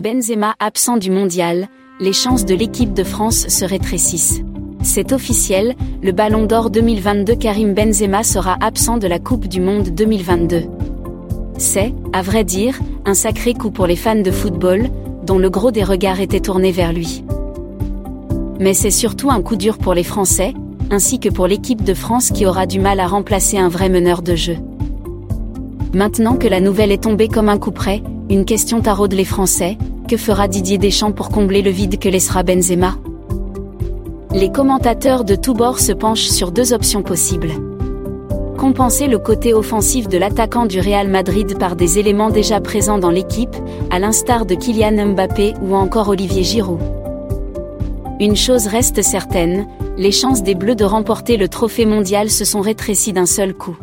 Benzema absent du mondial, les chances de l'équipe de France se rétrécissent. C'est officiel, le Ballon d'Or 2022 Karim Benzema sera absent de la Coupe du Monde 2022. C'est, à vrai dire, un sacré coup pour les fans de football, dont le gros des regards était tourné vers lui. Mais c'est surtout un coup dur pour les Français, ainsi que pour l'équipe de France qui aura du mal à remplacer un vrai meneur de jeu. Maintenant que la nouvelle est tombée comme un coup près, une question taraude les Français, que fera Didier Deschamps pour combler le vide que laissera Benzema? Les commentateurs de tous bords se penchent sur deux options possibles. Compenser le côté offensif de l'attaquant du Real Madrid par des éléments déjà présents dans l'équipe, à l'instar de Kylian Mbappé ou encore Olivier Giroud. Une chose reste certaine, les chances des Bleus de remporter le trophée mondial se sont rétrécies d'un seul coup.